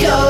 go.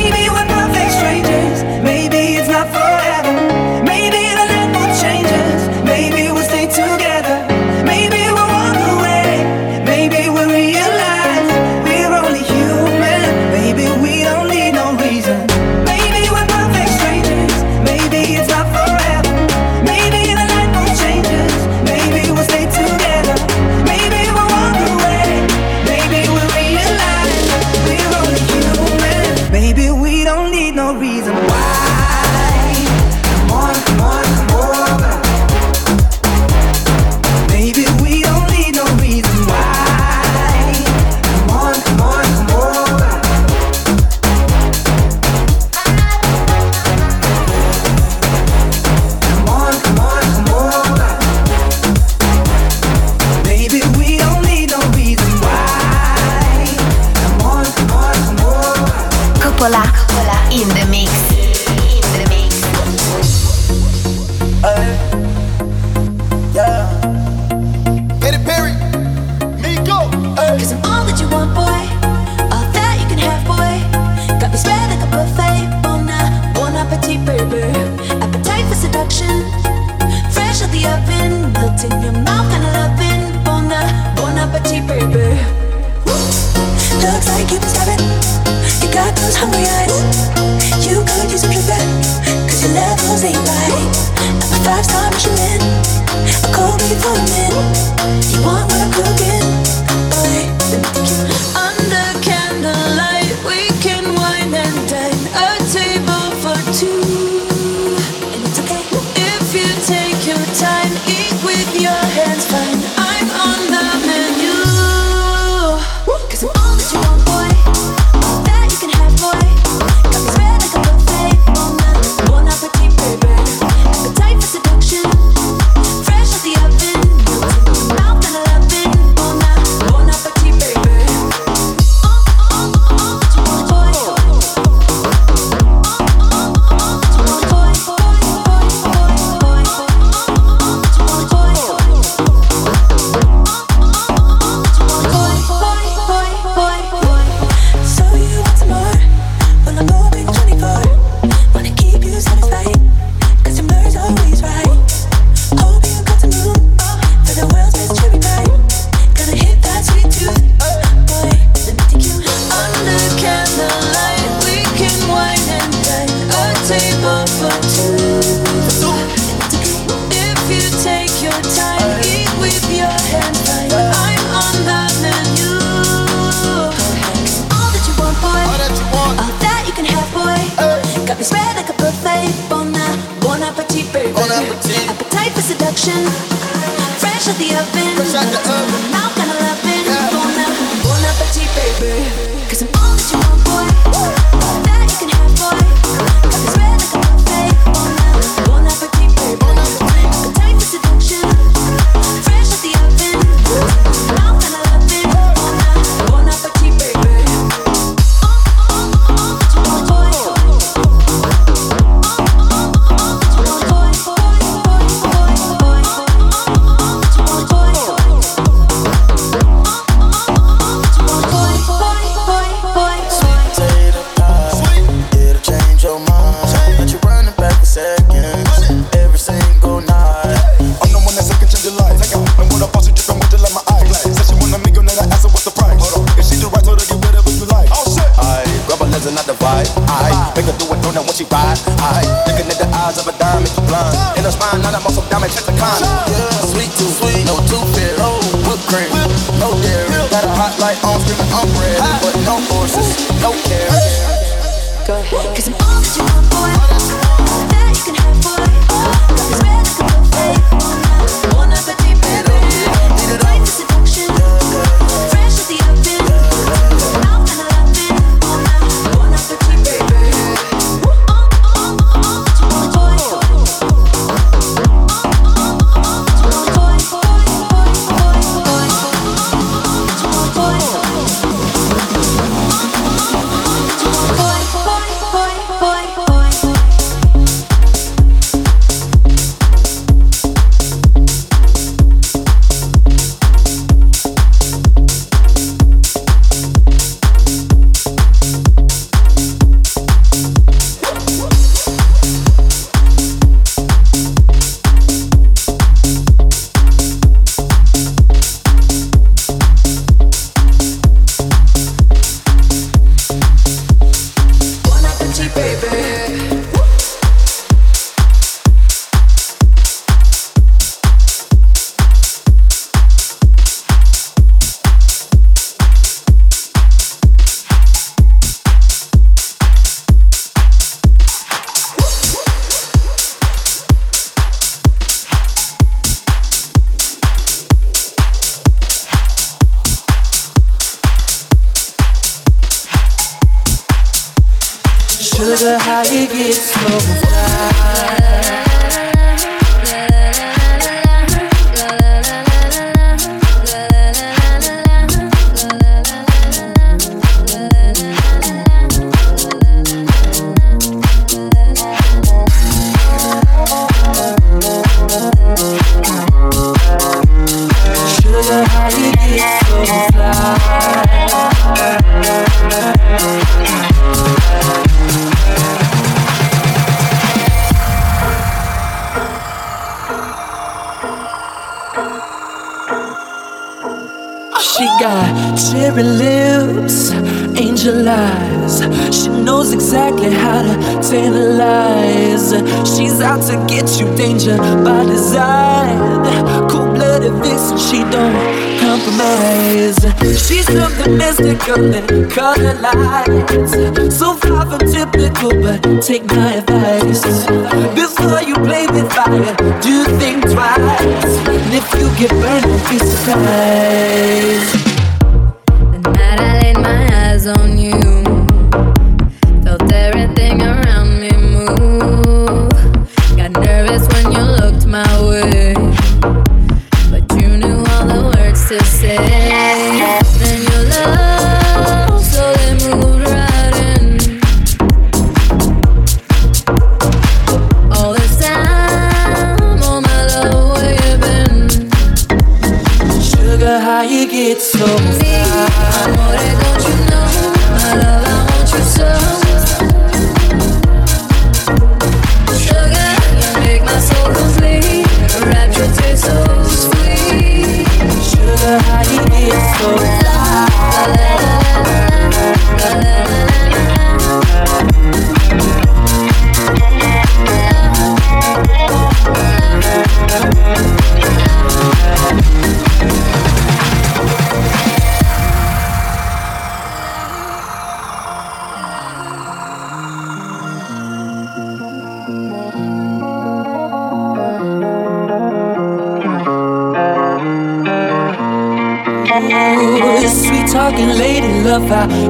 Maybe we're perfect strangers.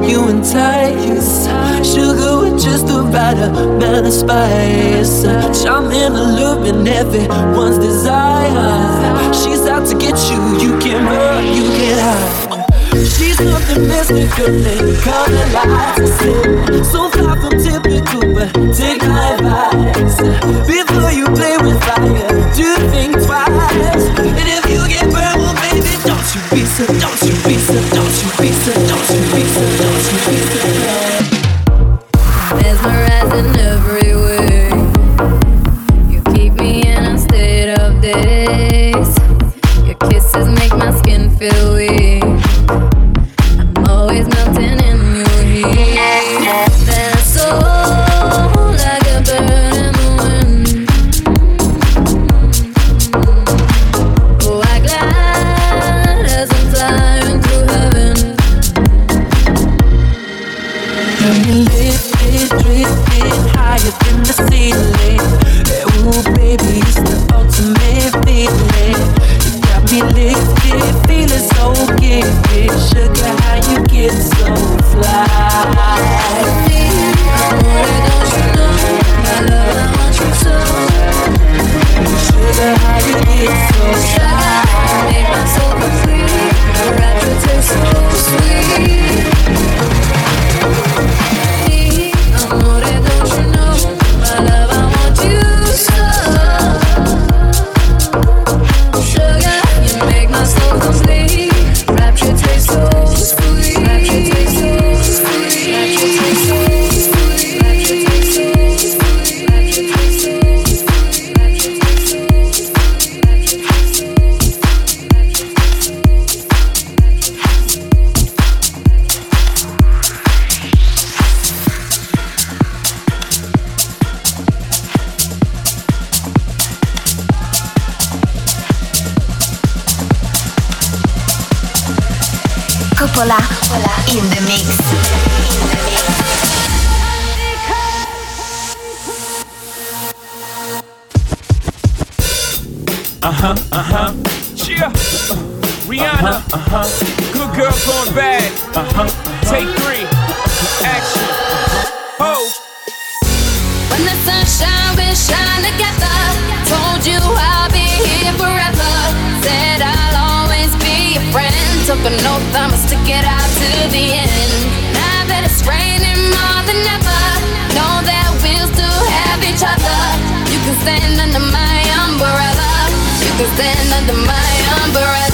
you and I Coppola in the mix. Uh-huh, uh-huh. Yeah. Rihanna. Uh-huh, uh-huh. Good girl going bad. Uh-huh, uh-huh. Take three. Action. Oh. When the sunshine will shine together. Told you I an oath, I'ma stick it out to the end. Now that it's raining more than ever, know that we'll still have each other. You can stand under my umbrella. You can stand under my umbrella.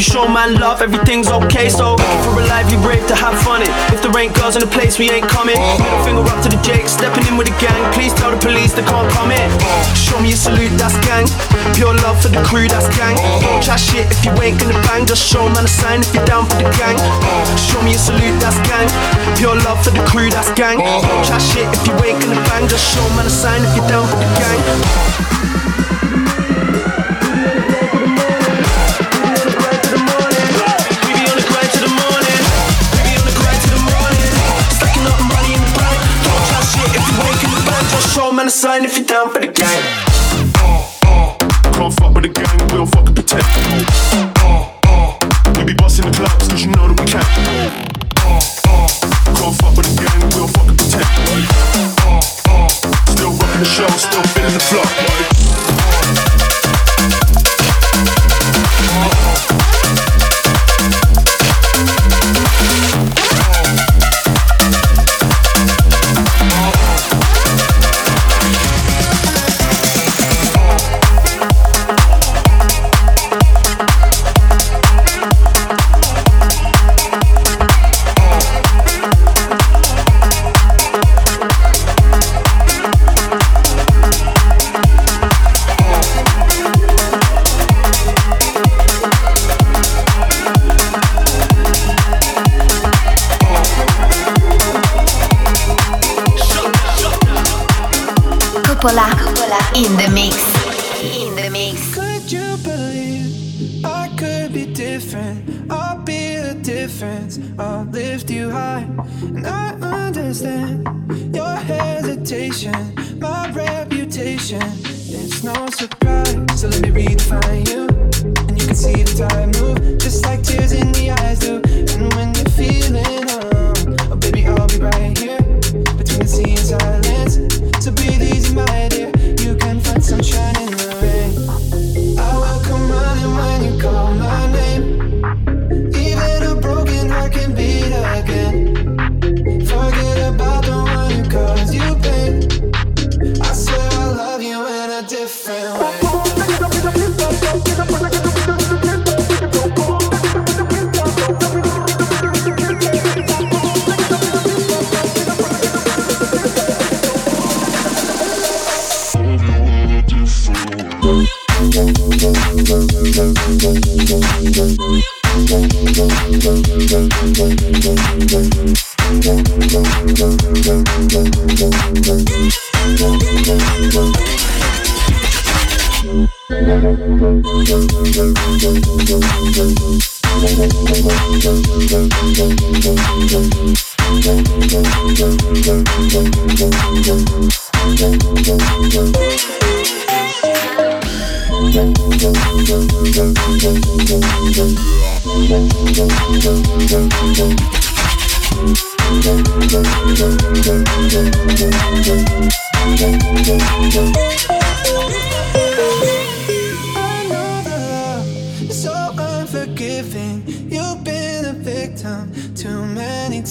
you show my love, everything's okay. So if we're alive, you brave to have fun. It. If there ain't girls in the place, we ain't coming. Middle finger up to the Jake, stepping in with the gang. Please tell the police they can't come in. Show me a salute, that's gang. Pure love for the crew, that's gang. Don't chat shit if you ain't gonna bang. Just show man a sign if you're down for the gang. Show me a salute, that's gang. Pure love for the crew, that's gang. Don't chat shit if you ain't gonna bang. Just show man a sign if you're down for the gang. man a sign if you're down for the game. Uh, uh, can't fuck with the game. we don't fucking protect.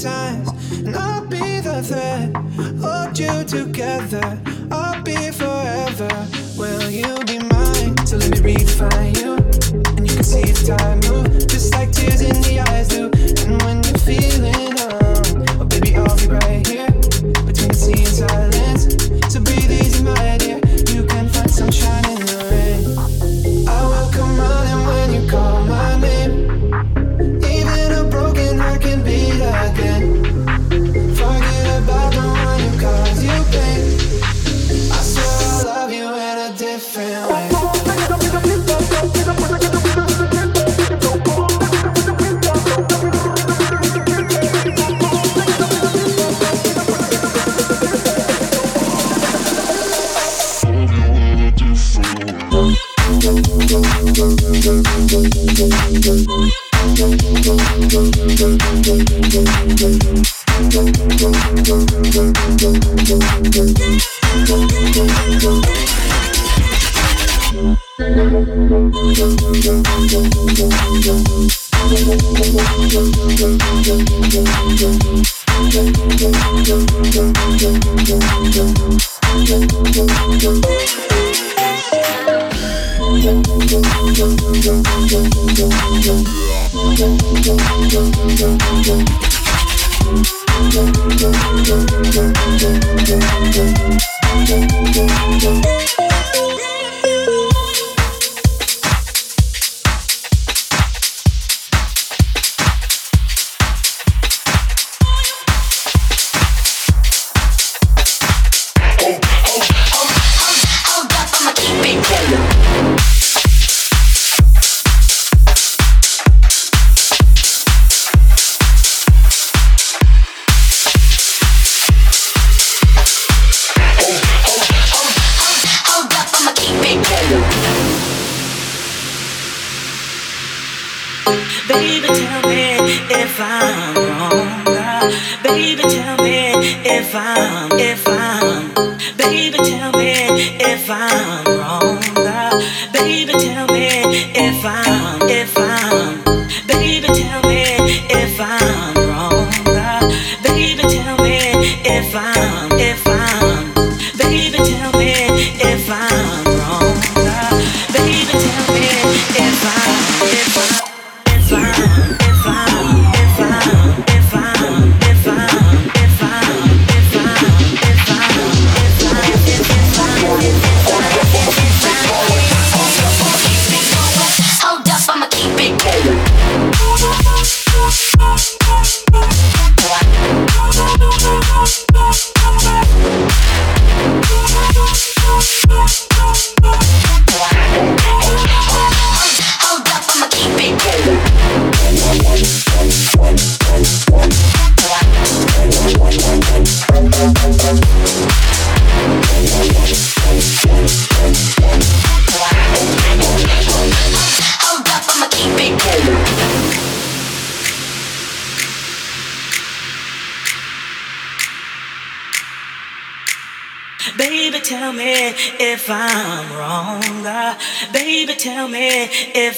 times, and I'll be the thread. Hold you together, I'll be forever. Will you be mine? So let me redefine you, and you can see the time move, just like tears in the eye.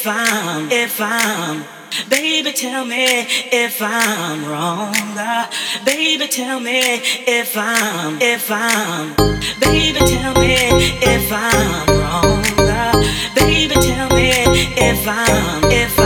if I'm, if I'm, baby, tell me if I'm wrong. Uh, baby, tell me if I'm, if I'm, baby, tell me if I'm wrong. Uh, baby, tell me if I'm, if I'm.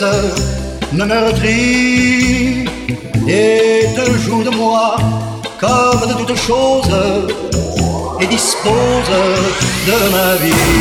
Me blesses, me meurtris et te joues de moi comme de toutes choses et dispose de ma vie.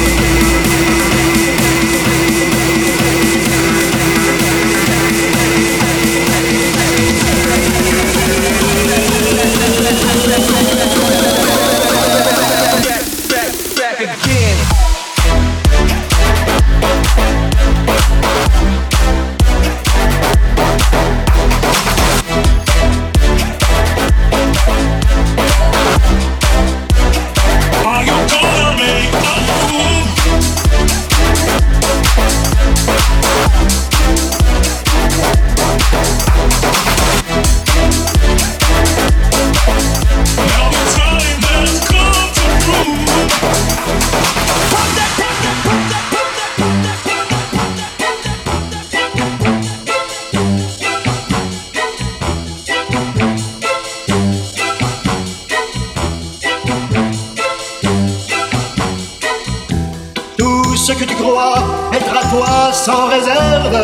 Ce que tu crois être à toi sans réserve,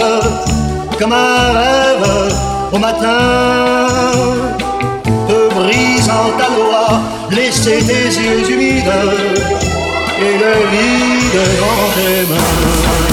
comme un rêve au matin, te brisant ta loi, laisser tes yeux humides et le vide dans tes mains.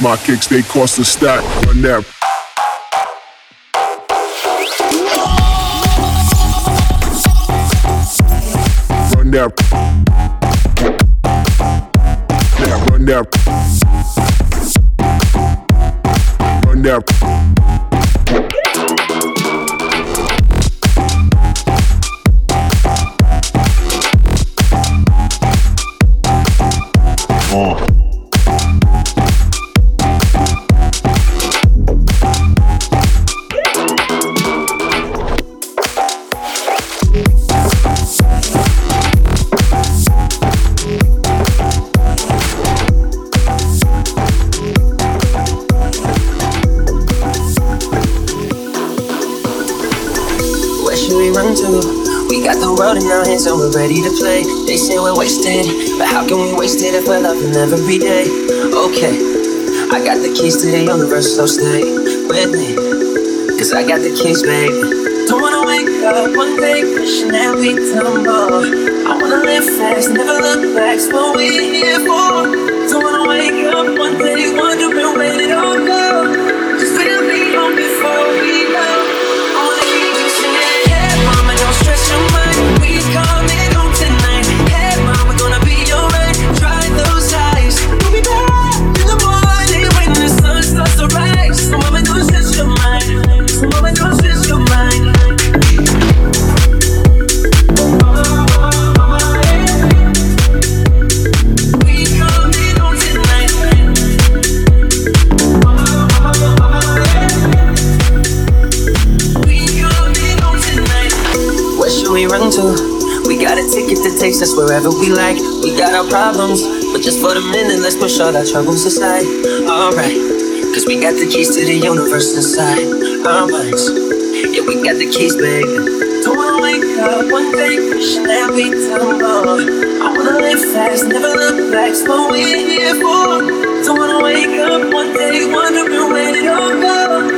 My kicks, they cost a stack. Run that. We're ready to play. They say we're wasted, but how can we waste it if we're loving every day? Okay, I got the keys to the universe, so stay with me. Cause I got the keys, baby. Don't wanna wake up one day wishing that we tumble. I wanna live fast, never look back. What we're here for. Don't wanna wake up one day wondering where it all go. Wherever we like. We got our problems, but just for the minute, let's push all our troubles aside. Alright, cause we got the keys to the universe inside our minds. Yeah, we got the keys, baby. Don't wanna wake up one day wishing that we tumble. I wanna live fast, never look back. What we're here for. Don't wanna wake up one day wondering where it all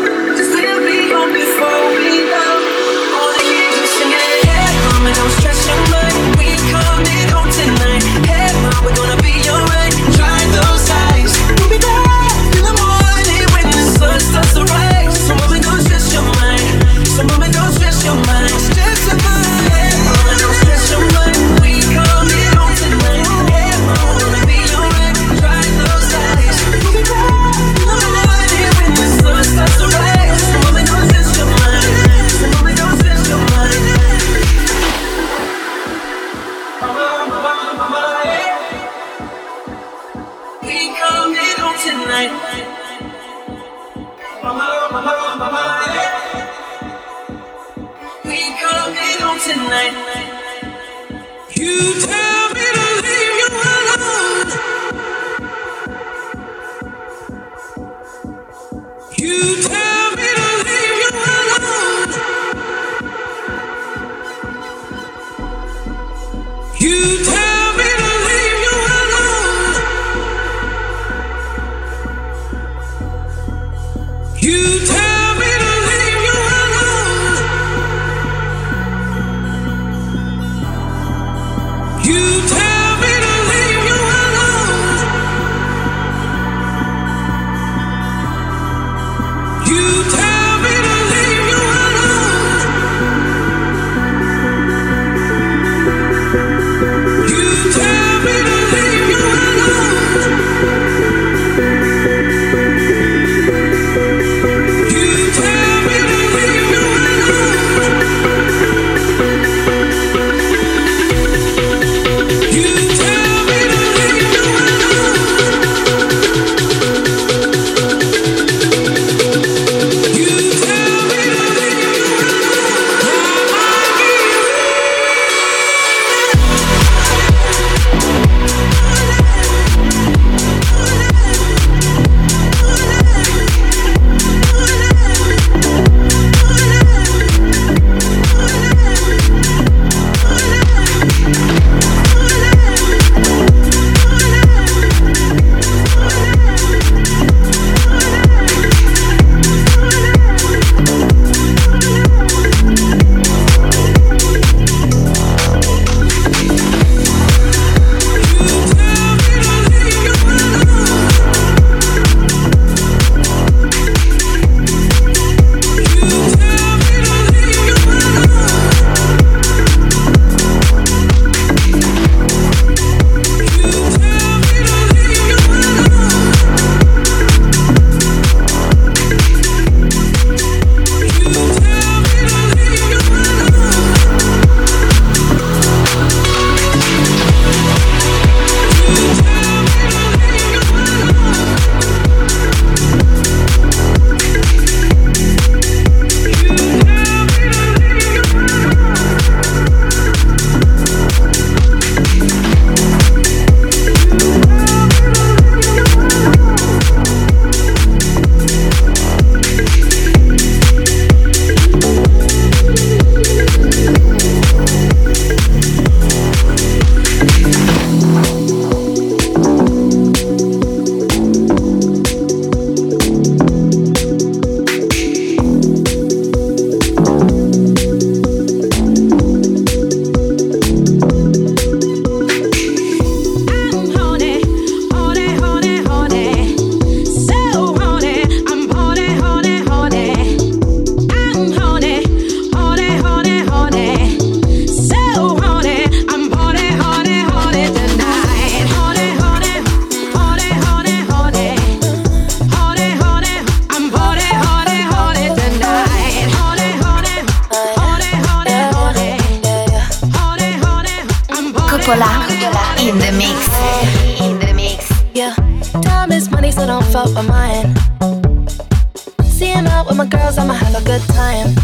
Time.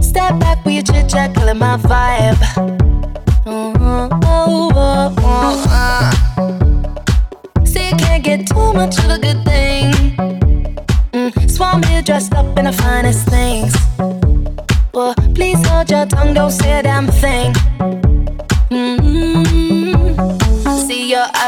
Step back with your chit chat, killing my vibe. Mm-hmm. Oh, oh, oh, uh. See, you can't get too much of a good thing. Mm, Swan here dressed up in the finest things. Well, please hold your tongue, don't say a damn thing.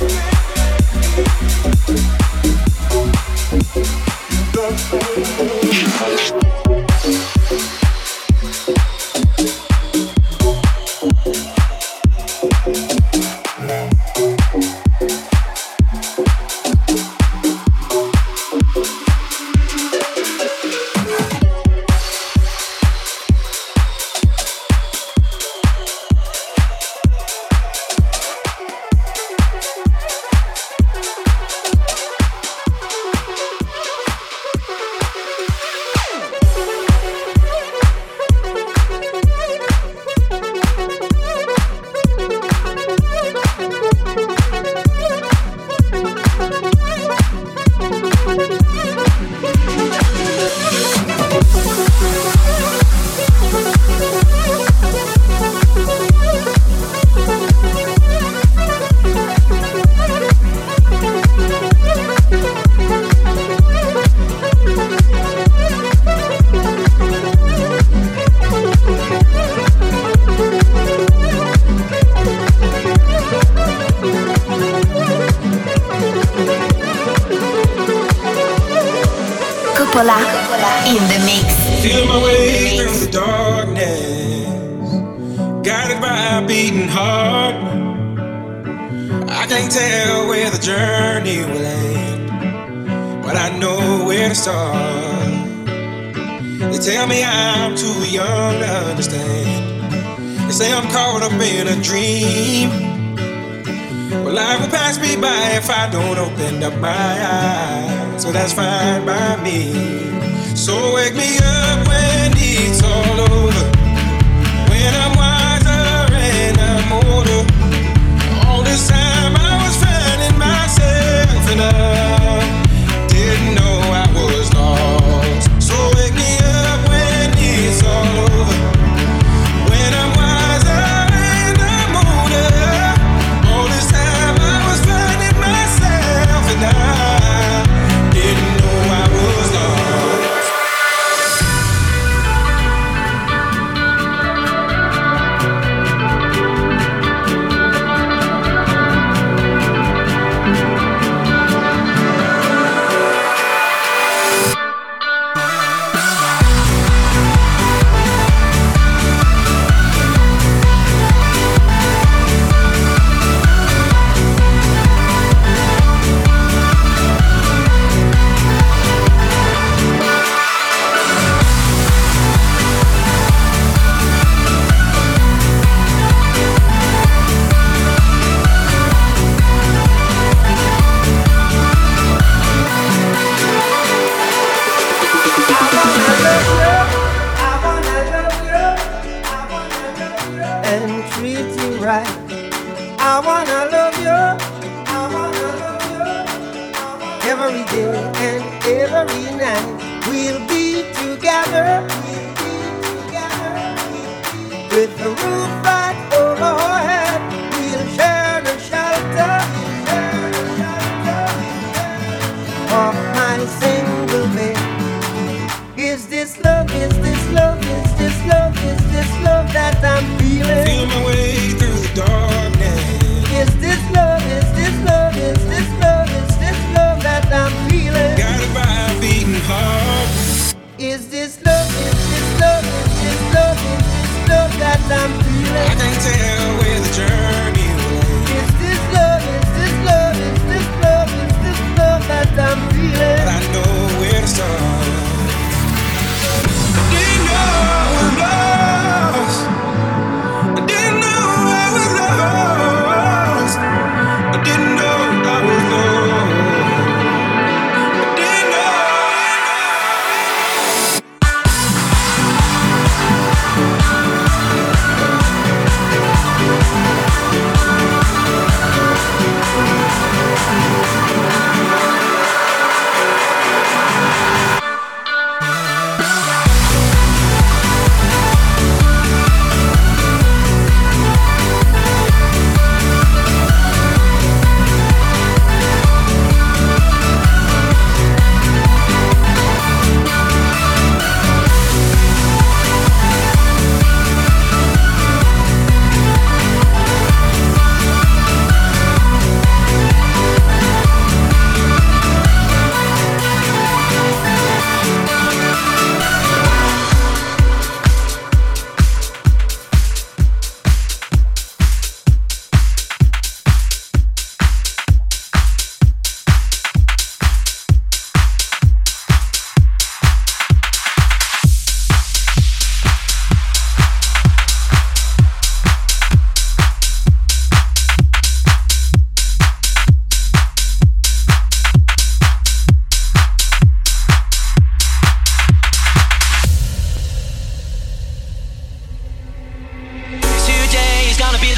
You don't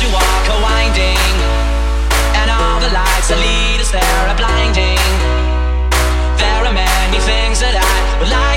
to walk a winding, and all the lights that lead us there are blinding. There are many things that I would like.